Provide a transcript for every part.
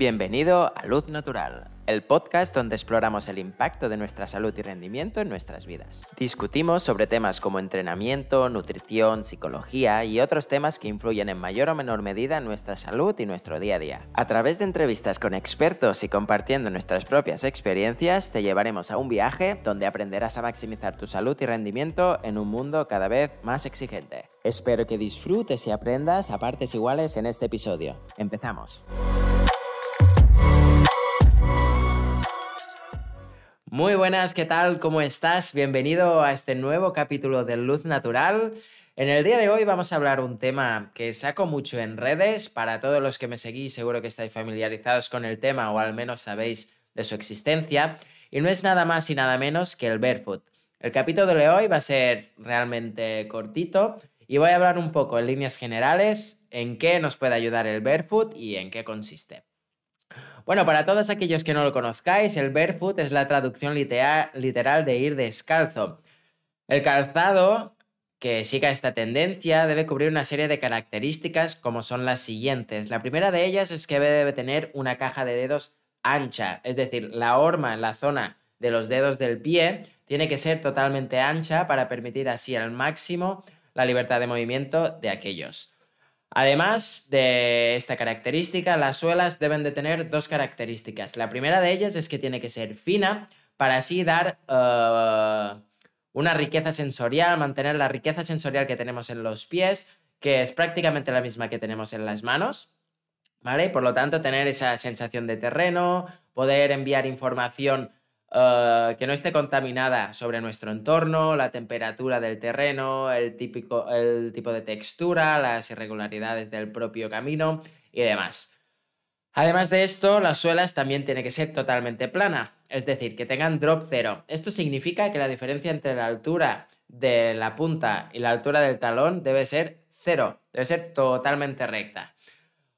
Bienvenido a Luz Natural, el podcast donde exploramos el impacto de nuestra salud y rendimiento en nuestras vidas. Discutimos sobre temas como entrenamiento, nutrición, psicología y otros temas que influyen en mayor o menor medida en nuestra salud y nuestro día a día. A través de entrevistas con expertos y compartiendo nuestras propias experiencias, te llevaremos a un viaje donde aprenderás a maximizar tu salud y rendimiento en un mundo cada vez más exigente. Espero que disfrutes y aprendas a partes iguales en este episodio. Empezamos. Muy buenas, ¿qué tal? ¿Cómo estás? Bienvenido a este nuevo capítulo de Luz Natural. En el día de hoy vamos a hablar un tema que saco mucho en redes. Para todos los que me seguís, seguro que estáis familiarizados con el tema o al menos sabéis de su existencia. Y no es nada más y nada menos que el barefoot. El capítulo de hoy va a ser realmente cortito y voy a hablar un poco en líneas generales en qué nos puede ayudar el barefoot y en qué consiste. Bueno, para todos aquellos que no lo conozcáis, el barefoot es la traducción literal de ir descalzo. El calzado que siga esta tendencia debe cubrir una serie de características como son las siguientes. La primera de ellas es que debe tener una caja de dedos ancha, es decir, la horma en la zona de los dedos del pie tiene que ser totalmente ancha para permitir así al máximo la libertad de movimiento de aquellos. Además de esta característica, las suelas deben de tener dos características. La primera de ellas es que tiene que ser fina para así dar eh, una riqueza sensorial, mantener la riqueza sensorial que tenemos en los pies, que es prácticamente la misma que tenemos en las manos. ¿Vale? por lo tanto, tener esa sensación de terreno, poder enviar información eh, que no esté contaminada sobre nuestro entorno, la temperatura del terreno, el, típico, el tipo de textura, las irregularidades del propio camino y demás. Además de esto, las suelas también tienen que ser totalmente plana, es decir, que tengan drop cero. Esto significa que la diferencia entre la altura de la punta y la altura del talón debe ser cero, debe ser totalmente recta.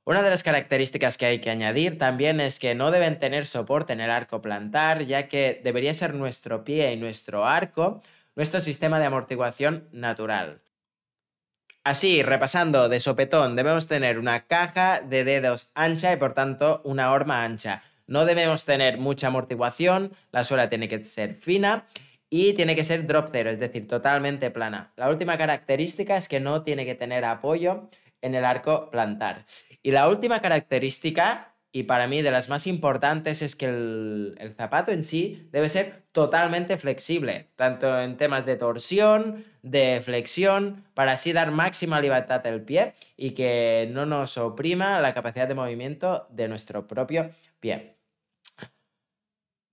Una de las características que hay que añadir también es que no deben tener soporte en el arco plantar, ya que debería ser nuestro pie y nuestro arco nuestro sistema de amortiguación natural. Así, repasando de sopetón, debemos tener una caja de dedos ancha y por tanto una horma ancha. No debemos tener mucha amortiguación, la suela tiene que ser fina y tiene que ser drop zero, es decir, totalmente plana. La última característica es que no tiene que tener apoyo en el arco plantar. Y la última característica, y para mí de las más importantes, es que el, zapato en sí debe ser totalmente flexible, tanto en temas de torsión, de flexión, para así dar máxima libertad al pie y que no nos oprima la capacidad de movimiento de nuestro propio pie.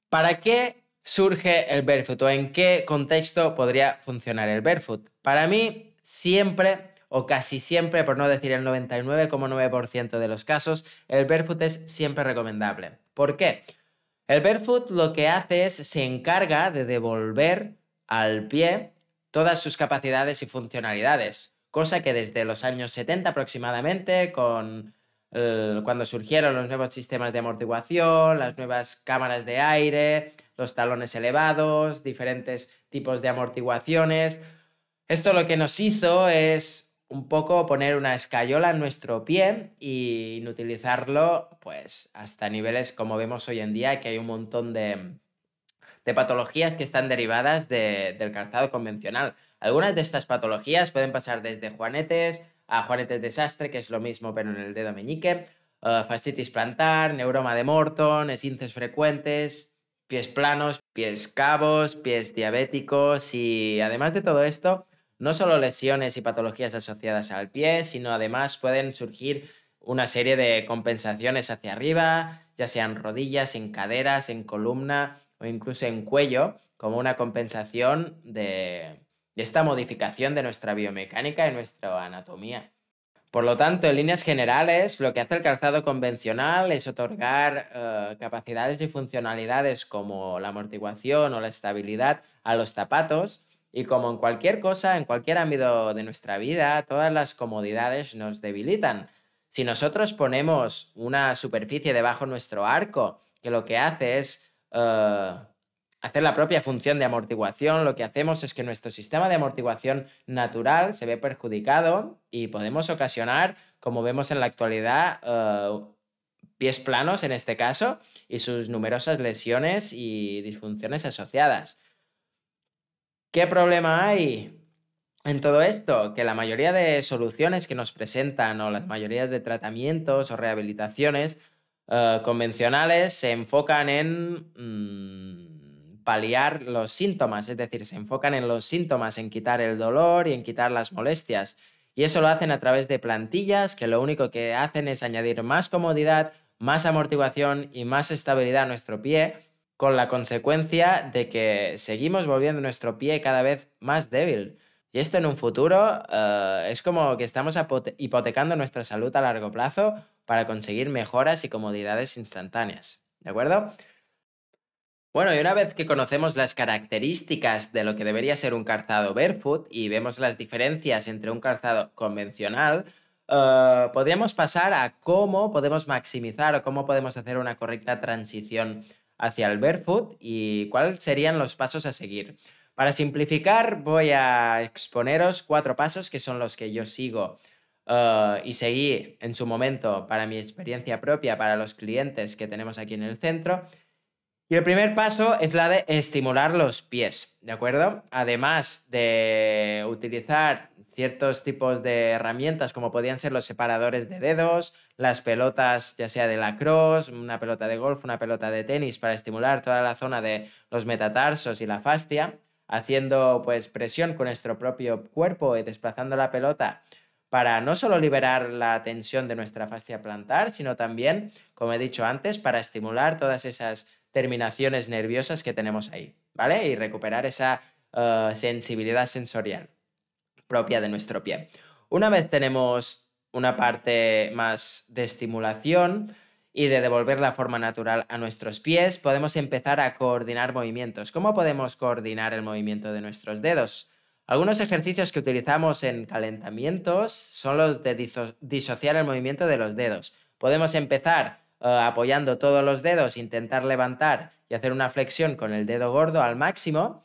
¿Para qué surge el barefoot o en qué contexto podría funcionar el barefoot? Para mí, siempre o casi siempre, por no decir el 99,9% de los casos, el barefoot es siempre recomendable. ¿Por qué? El barefoot lo que hace es se encarga de devolver al pie todas sus capacidades y funcionalidades, cosa que desde los años 70 aproximadamente, con cuando surgieron los nuevos sistemas de amortiguación, las nuevas cámaras de aire, los talones elevados, diferentes tipos de amortiguaciones, esto lo que nos hizo es un poco poner una escayola en nuestro pie y inutilizarlo pues hasta niveles como vemos hoy en día que hay un montón de, patologías que están derivadas del calzado convencional. Algunas de estas patologías pueden pasar desde juanetes a juanetes desastre, que es lo mismo pero en el dedo meñique, uh, fascitis plantar, neuroma de Morton, esínces frecuentes, pies planos, pies cabos, pies diabéticos y además de todo esto, no solo lesiones y patologías asociadas al pie, sino además pueden surgir una serie de compensaciones hacia arriba, ya sean rodillas, en caderas, en columna o incluso en cuello, como una compensación de, esta modificación de nuestra biomecánica y nuestra anatomía. Por lo tanto, en líneas generales, lo que hace el calzado convencional es otorgar eh, capacidades y funcionalidades como la amortiguación o la estabilidad a los zapatos, y como en cualquier cosa, en cualquier ámbito de nuestra vida, todas las comodidades nos debilitan. Si nosotros ponemos una superficie debajo de nuestro arco, que lo que hace es eh, hacer la propia función de amortiguación, lo que hacemos es que nuestro sistema de amortiguación natural se ve perjudicado y podemos ocasionar, como vemos en la actualidad, eh, pies planos en este caso, y sus numerosas lesiones y disfunciones asociadas. ¿Qué problema hay en todo esto? Que la mayoría de soluciones que nos presentan o las mayoría de tratamientos o rehabilitaciones eh, convencionales se enfocan en mm, paliar los síntomas, es decir, se enfocan en los síntomas, en quitar el dolor y en quitar las molestias. Y eso lo hacen a través de plantillas que lo único que hacen es añadir más comodidad, más amortiguación y más estabilidad a nuestro pie, con la consecuencia de que seguimos volviendo nuestro pie cada vez más débil. Y esto en un futuro eh, es como que estamos hipotecando nuestra salud a largo plazo para conseguir mejoras y comodidades instantáneas. ¿De acuerdo? Bueno, y una vez que conocemos las características de lo que debería ser un calzado barefoot y vemos las diferencias entre un calzado convencional, eh, podríamos pasar a cómo podemos maximizar o cómo podemos hacer una correcta transición hacia el barefoot y cuáles serían los pasos a seguir. Para simplificar, voy a exponeros cuatro pasos que son los que yo sigo eh, y seguí en su momento para mi experiencia propia, para los clientes que tenemos aquí en el centro. Y el primer paso es la de estimular los pies, ¿de acuerdo? Además de utilizar ciertos tipos de herramientas como podían ser los separadores de dedos, las pelotas ya sea de lacrosse, una pelota de golf, una pelota de tenis para estimular toda la zona de los metatarsos y la fascia, haciendo pues presión con nuestro propio cuerpo y desplazando la pelota para no solo liberar la tensión de nuestra fascia plantar, sino también, como he dicho antes, para estimular todas esas terminaciones nerviosas que tenemos ahí, ¿vale? Y recuperar esa eh, sensibilidad sensorial propia de nuestro pie. Una vez tenemos una parte más de estimulación y de devolver la forma natural a nuestros pies, podemos empezar a coordinar movimientos. ¿Cómo podemos coordinar el movimiento de nuestros dedos? Algunos ejercicios que utilizamos en calentamientos son los de disociar el movimiento de los dedos. Podemos empezar eh, apoyando todos los dedos, intentar levantar y hacer una flexión con el dedo gordo al máximo.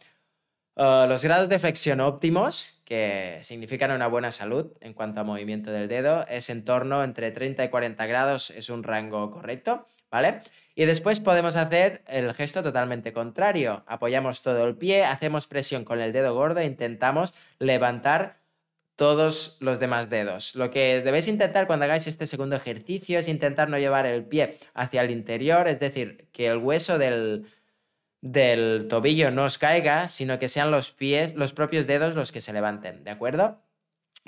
Eh, los grados de flexión óptimos, que significan una buena salud en cuanto a movimiento del dedo, es en torno entre 30 y 40 grados, es un rango correcto, ¿vale? Y después podemos hacer el gesto totalmente contrario. Apoyamos todo el pie, hacemos presión con el dedo gordo e intentamos levantar todos los demás dedos. Lo que debéis intentar cuando hagáis este segundo ejercicio es intentar no llevar el pie hacia el interior, es decir, que el hueso del, del tobillo no os caiga, sino que sean los pies, los propios dedos los que se levanten, ¿de acuerdo?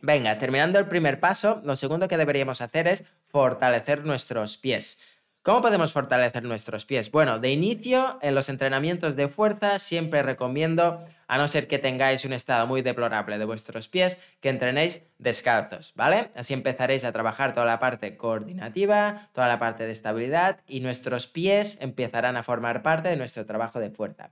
Venga, terminando el primer paso, lo segundo que deberíamos hacer es fortalecer nuestros pies. ¿Cómo podemos fortalecer nuestros pies? Bueno, de inicio, en los entrenamientos de fuerza siempre recomiendo, a no ser que tengáis un estado muy deplorable de vuestros pies, que entrenéis descalzos, ¿vale? Así empezaréis a trabajar toda la parte coordinativa, toda la parte de estabilidad y nuestros pies empezarán a formar parte de nuestro trabajo de fuerza.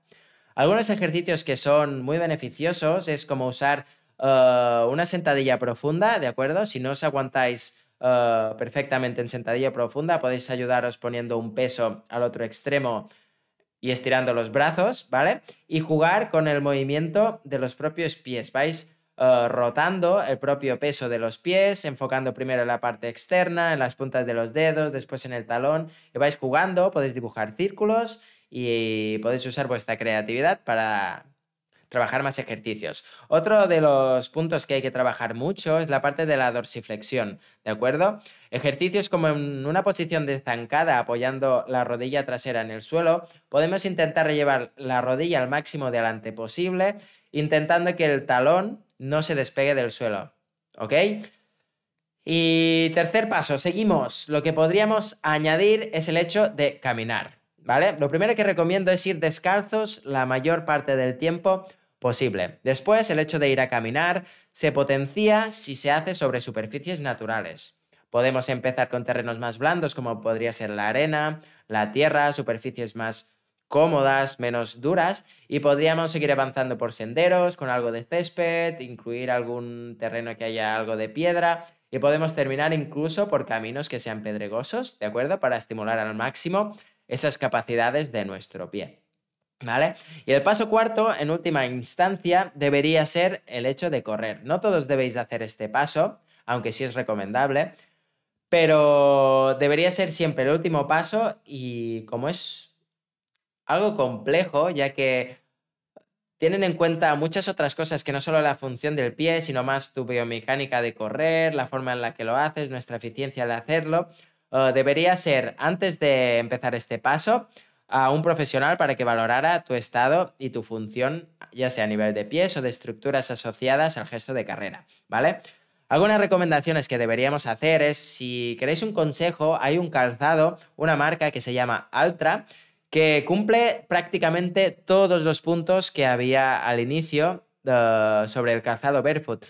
Algunos ejercicios que son muy beneficiosos es como usar eh, una sentadilla profunda, ¿de acuerdo? Si no os aguantáis eh, perfectamente en sentadilla profunda. Podéis ayudaros poniendo un peso al otro extremo y estirando los brazos, ¿vale? Y jugar con el movimiento de los propios pies. Vais eh, rotando el propio peso de los pies, enfocando primero en la parte externa, en las puntas de los dedos, después en el talón, y vais jugando, podéis dibujar círculos y podéis usar vuestra creatividad para, trabajar más ejercicios. Otro de los puntos que hay que trabajar mucho es la parte de la dorsiflexión, ¿de acuerdo? Ejercicios como en una posición de zancada apoyando la rodilla trasera en el suelo, podemos intentar llevar la rodilla al máximo de adelante posible, intentando que el talón no se despegue del suelo, ¿ok? Y tercer paso, seguimos. Lo que podríamos añadir es el hecho de caminar, ¿vale? Lo primero que recomiendo es ir descalzos la mayor parte del tiempo posible. Después, el hecho de ir a caminar se potencia si se hace sobre superficies naturales. Podemos empezar con terrenos más blandos como podría ser la arena, la tierra, superficies más cómodas, menos duras, y podríamos seguir avanzando por senderos con algo de césped, incluir algún terreno que haya algo de piedra, y podemos terminar incluso por caminos que sean pedregosos, ¿de acuerdo? Para estimular al máximo esas capacidades de nuestro pie. ¿Vale? Y el paso cuarto, en última instancia, debería ser el hecho de correr. No todos debéis hacer este paso, aunque sí es recomendable, pero debería ser siempre el último paso y como es algo complejo, ya que tienen en cuenta muchas otras cosas que no solo la función del pie, sino más tu biomecánica de correr, la forma en la que lo haces, nuestra eficiencia de hacerlo. Eh, debería ser, antes de empezar este paso, a un profesional para que valorara tu estado y tu función, ya sea a nivel de pies o de estructuras asociadas al gesto de carrera, ¿vale? Algunas recomendaciones que deberíamos hacer es, si queréis un consejo, hay un calzado, una marca que se llama Altra, que cumple prácticamente todos los puntos que había al inicio uh, sobre el calzado barefoot.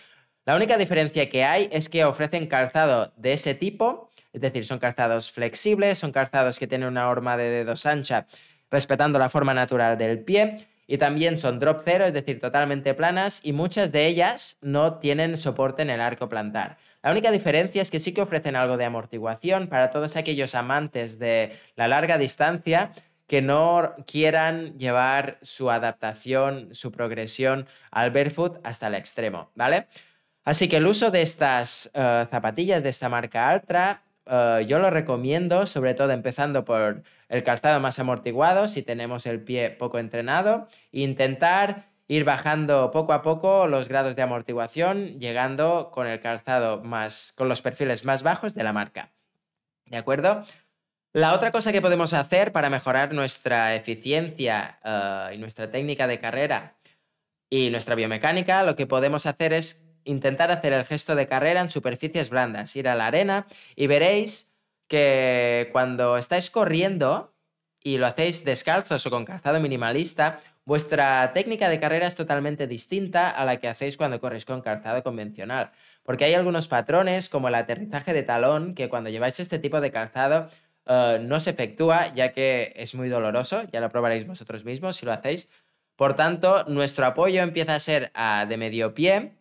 La única diferencia que hay es que ofrecen calzado de ese tipo, es decir, son calzados flexibles, son calzados que tienen una horma de dedos ancha, respetando la forma natural del pie, y también son drop cero, es decir, totalmente planas y muchas de ellas no tienen soporte en el arco plantar. La única diferencia es que sí que ofrecen algo de amortiguación para todos aquellos amantes de la larga distancia que no quieran llevar su adaptación, su progresión al barefoot hasta el extremo, ¿vale? Así que el uso de estas eh, zapatillas de esta marca Altra eh, yo lo recomiendo, sobre todo empezando por el calzado más amortiguado, si tenemos el pie poco entrenado, intentar ir bajando poco a poco los grados de amortiguación, llegando con el calzado más, con los perfiles más bajos de la marca. ¿De acuerdo? La otra cosa que podemos hacer para mejorar nuestra eficiencia eh, y nuestra técnica de carrera y nuestra biomecánica, lo que podemos hacer es intentar hacer el gesto de carrera en superficies blandas, ir a la arena y veréis que cuando estáis corriendo y lo hacéis descalzos o con calzado minimalista, vuestra técnica de carrera es totalmente distinta a la que hacéis cuando corréis con calzado convencional. Porque hay algunos patrones, como el aterrizaje de talón, que cuando lleváis este tipo de calzado eh, no se efectúa, ya que es muy doloroso, ya lo probaréis vosotros mismos si lo hacéis. Por tanto, nuestro apoyo empieza a ser de medio pie,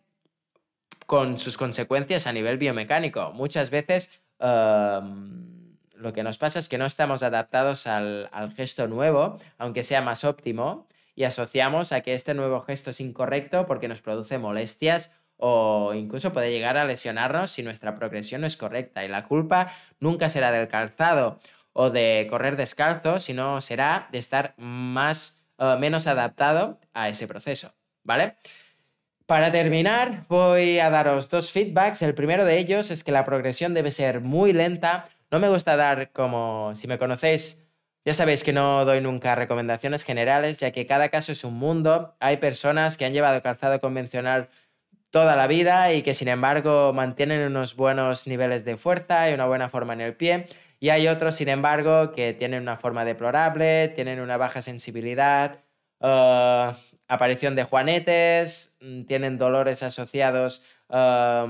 con sus consecuencias a nivel biomecánico. Muchas veces em, lo que nos pasa es que no estamos adaptados al, gesto nuevo, aunque sea más óptimo, y asociamos a que este nuevo gesto es incorrecto porque nos produce molestias o incluso puede llegar a lesionarnos si nuestra progresión no es correcta. Y la culpa nunca será del calzado o de correr descalzo, sino será de estar más, uh, menos adaptado a ese proceso, ¿vale? Para terminar, voy a daros dos feedbacks. El primero de ellos es que la progresión debe ser muy lenta. No me gusta dar como, si me conocéis, ya sabéis que no doy nunca recomendaciones generales, ya que cada caso es un mundo. Hay personas que han llevado calzado convencional toda la vida y que sin embargo mantienen unos buenos niveles de fuerza y una buena forma en el pie. Y hay otros, sin embargo, que tienen una forma deplorable, tienen una baja sensibilidad, uh, aparición de juanetes, mm, tienen dolores asociados a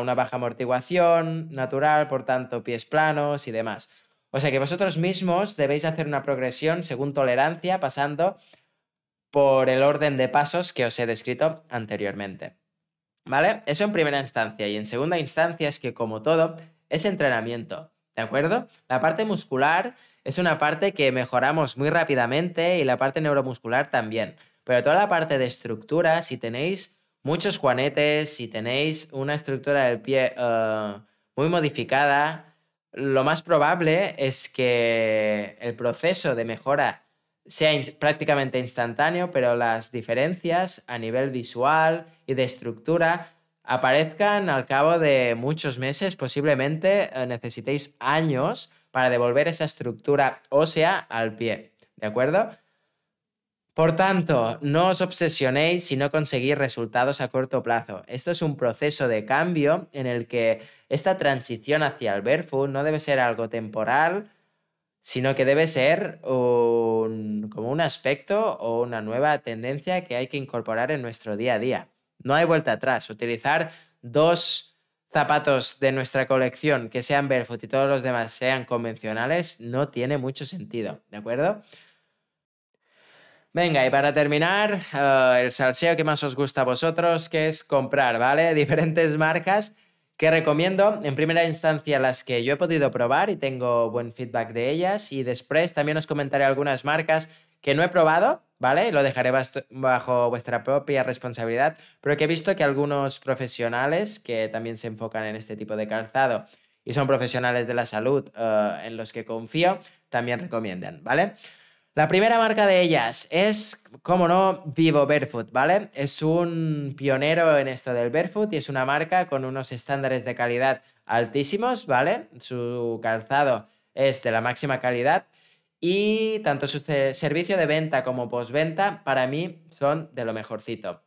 una baja amortiguación natural, por tanto pies planos y demás. O sea que vosotros mismos debéis hacer una progresión según tolerancia, pasando por el orden de pasos que os he descrito anteriormente. ¿Vale? Eso en primera instancia. Y en segunda instancia es que, como todo, es entrenamiento. ¿De acuerdo? La parte muscular es una parte que mejoramos muy rápidamente y la parte neuromuscular también. Pero toda la parte de estructura, si tenéis muchos juanetes, si tenéis una estructura del pie eh, muy modificada, lo más probable es que el proceso de mejora sea prácticamente instantáneo, pero las diferencias a nivel visual y de estructura aparezcan al cabo de muchos meses, posiblemente eh, necesitéis años para devolver esa estructura ósea al pie, ¿de acuerdo? Por tanto, no os obsesionéis si no conseguís resultados a corto plazo. Esto es un proceso de cambio en el que esta transición hacia el barefoot no debe ser algo temporal, sino que debe ser como un aspecto o una nueva tendencia que hay que incorporar en nuestro día a día. No hay vuelta atrás. Utilizar dos zapatos de nuestra colección que sean barefoot y todos los demás sean convencionales no tiene mucho sentido, ¿de acuerdo? Venga, y para terminar, eh, el salseo que más os gusta a vosotros, que es comprar, ¿vale? Diferentes marcas que recomiendo. En primera instancia las que yo he podido probar y tengo buen feedback de ellas. Y después también os comentaré algunas marcas que no he probado, ¿vale? Lo dejaré bajo vuestra propia responsabilidad, pero que he visto que algunos profesionales que también se enfocan en este tipo de calzado y son profesionales de la salud eh, en los que confío, también recomiendan, ¿vale? La primera marca de ellas es, como no, Vivo Barefoot, ¿vale? Es un pionero en esto del barefoot y es una marca con unos estándares de calidad altísimos, ¿vale? Su calzado es de la máxima calidad y tanto su servicio de venta como postventa para mí son de lo mejorcito.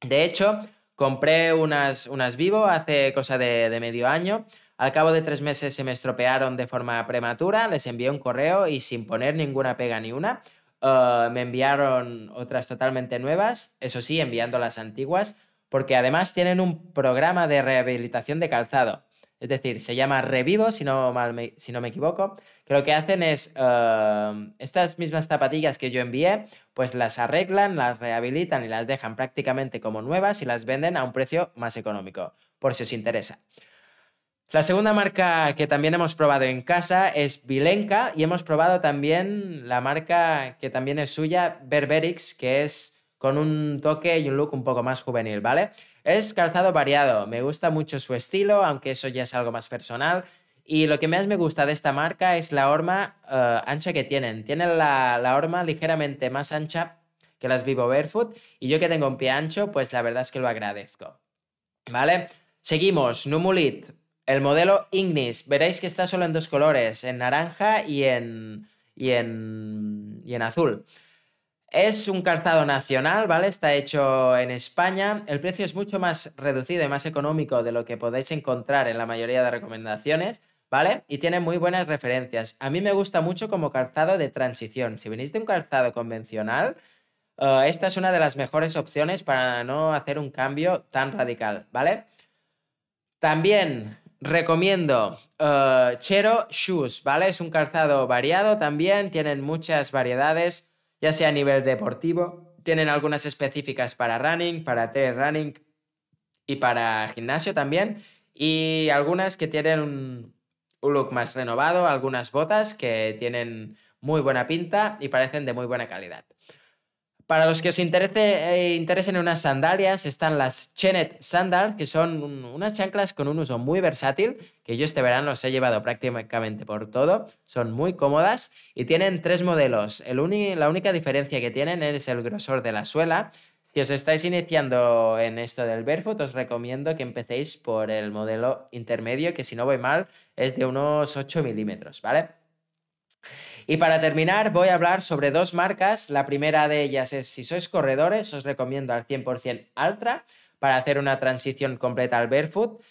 De hecho, compré unas, unas Vivo hace cosa de, de medio año al cabo de tres meses se me estropearon de forma prematura, les envié un correo y sin poner ninguna pega ni una, eh, me enviaron otras totalmente nuevas, eso sí, enviando las antiguas, porque además tienen un programa de rehabilitación de calzado. Es decir, se llama Revivo, si no, me, si no me equivoco, que lo que hacen es eh, estas mismas zapatillas que yo envié, pues las arreglan, las rehabilitan y las dejan prácticamente como nuevas y las venden a un precio más económico, por si os interesa. La segunda marca que también hemos probado en casa es Vilenka y hemos probado también la marca que también es suya, Berberix, que es con un toque y un look un poco más juvenil, ¿vale? Es calzado variado, me gusta mucho su estilo, aunque eso ya es algo más personal. Y lo que más me gusta de esta marca es la horma eh, ancha que tienen. Tienen la, la horma ligeramente más ancha que las Vivo Barefoot y yo que tengo un pie ancho, pues la verdad es que lo agradezco. ¿Vale? Seguimos, Numulit, el modelo Ignis, veréis que está solo en dos colores, en naranja y en, y en, y en azul. Es un calzado nacional, ¿vale? Está hecho en España. El precio es mucho más reducido y más económico de lo que podéis encontrar en la mayoría de recomendaciones, ¿vale? Y tiene muy buenas referencias. A mí me gusta mucho como calzado de transición. Si venís de un calzado convencional, eh, esta es una de las mejores opciones para no hacer un cambio tan radical, ¿vale? También Recomiendo uh, Chero Shoes, ¿vale? Es un calzado variado también, tienen muchas variedades, ya sea a nivel deportivo, tienen algunas específicas para running, para trail running y para gimnasio también, y algunas que tienen un look más renovado, algunas botas que tienen muy buena pinta y parecen de muy buena calidad. Para los que os eh, interesen unas sandalias, están las Chenet Sandals, que son unas chanclas con un uso muy versátil, que yo este verano los he llevado prácticamente por todo. Son muy cómodas y tienen tres modelos. El la única diferencia que tienen es el grosor de la suela. Si os estáis iniciando en esto del barefoot, os recomiendo que empecéis por el modelo intermedio, que si no voy mal, es de unos 8 milímetros, ¿vale? Y para terminar, voy a hablar sobre dos marcas. La primera de ellas es, si sois corredores, os recomiendo al 100% Altra para hacer una transición completa al barefoot.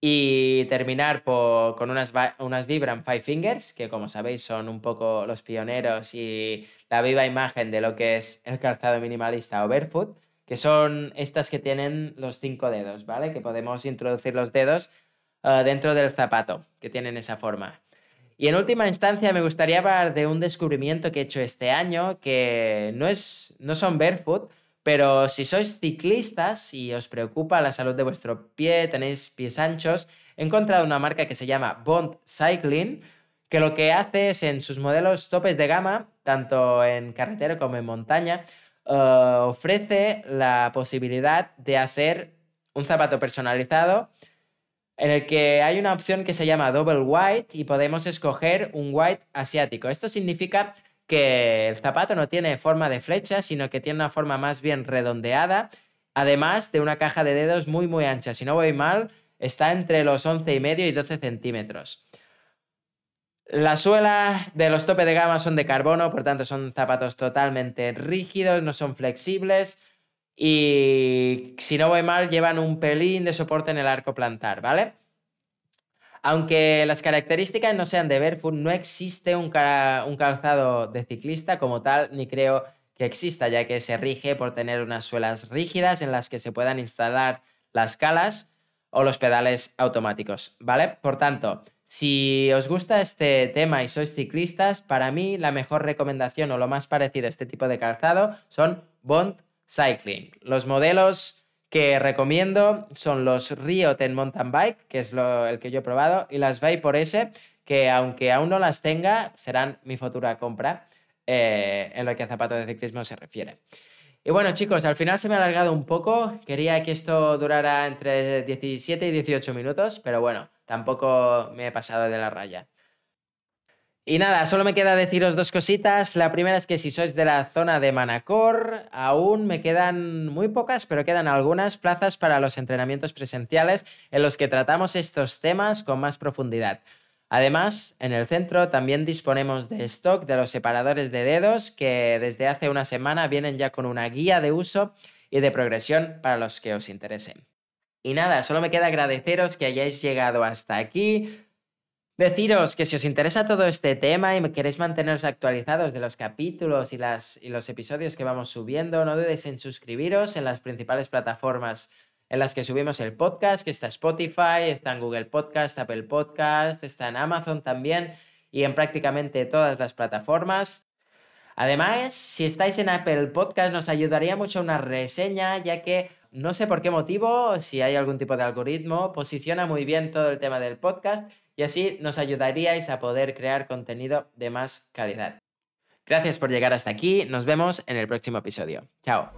Y terminar con unas, unas Vibram Five Fingers, que como sabéis son un poco los pioneros y la viva imagen de lo que es el calzado minimalista o barefoot, que son estas que tienen los cinco dedos, ¿vale? Que podemos introducir los dedos eh, dentro del zapato, que tienen esa forma. Y en última instancia me gustaría hablar de un descubrimiento que he hecho este año, que no, es, no son barefoot, pero si sois ciclistas y os preocupa la salud de vuestro pie, tenéis pies anchos, he encontrado una marca que se llama Bond Cycling, que lo que hace es en sus modelos topes de gama, tanto en carretera como en montaña, eh, ofrece la posibilidad de hacer un zapato personalizado en el que hay una opción que se llama Double White y podemos escoger un white asiático. Esto significa que el zapato no tiene forma de flecha, sino que tiene una forma más bien redondeada, además de una caja de dedos muy muy ancha. Si no voy mal, está entre los 11,5 y medio y 12 centímetros. La suela de los tope de gama son de carbono, por tanto son zapatos totalmente rígidos, no son flexibles, y si no voy mal, llevan un pelín de soporte en el arco plantar, ¿vale? Aunque las características no sean de Barefoot, no existe un, un calzado de ciclista como tal, ni creo que exista, ya que se rige por tener unas suelas rígidas en las que se puedan instalar las calas o los pedales automáticos, ¿vale? Por tanto, si os gusta este tema y sois ciclistas, para mí la mejor recomendación o lo más parecido a este tipo de calzado son Bond Cycling. Los modelos que recomiendo son los Rio Ten Mountain Bike, que es el que yo he probado, y las Vapor S, que aunque aún no las tenga, serán mi futura compra eh, en lo que a zapatos de ciclismo se refiere. Y bueno, chicos, al final se me ha alargado un poco. Quería que esto durara entre 17 y 18 minutos, pero bueno, tampoco me he pasado de la raya. Y nada, solo me queda deciros dos cositas. La primera es que si sois de la zona de Manacor, aún me quedan muy pocas, pero quedan algunas plazas para los entrenamientos presenciales en los que tratamos estos temas con más profundidad. Además, en el centro también disponemos de stock de los separadores de dedos que desde hace una semana vienen ya con una guía de uso y de progresión para los que os interesen. Y nada, solo me queda agradeceros que hayáis llegado hasta aquí. Deciros que si os interesa todo este tema y queréis manteneros actualizados de los capítulos y, las, y los episodios que vamos subiendo, no dudéis en suscribiros en las principales plataformas en las que subimos el podcast, que está Spotify, está en Google Podcast, Apple Podcast, está en Amazon también y en prácticamente todas las plataformas. Además, si estáis en Apple Podcast, nos ayudaría mucho una reseña, ya que no sé por qué motivo, si hay algún tipo de algoritmo, posiciona muy bien todo el tema del podcast y así nos ayudaríais a poder crear contenido de más calidad. Gracias por llegar hasta aquí, nos vemos en el próximo episodio. Chao.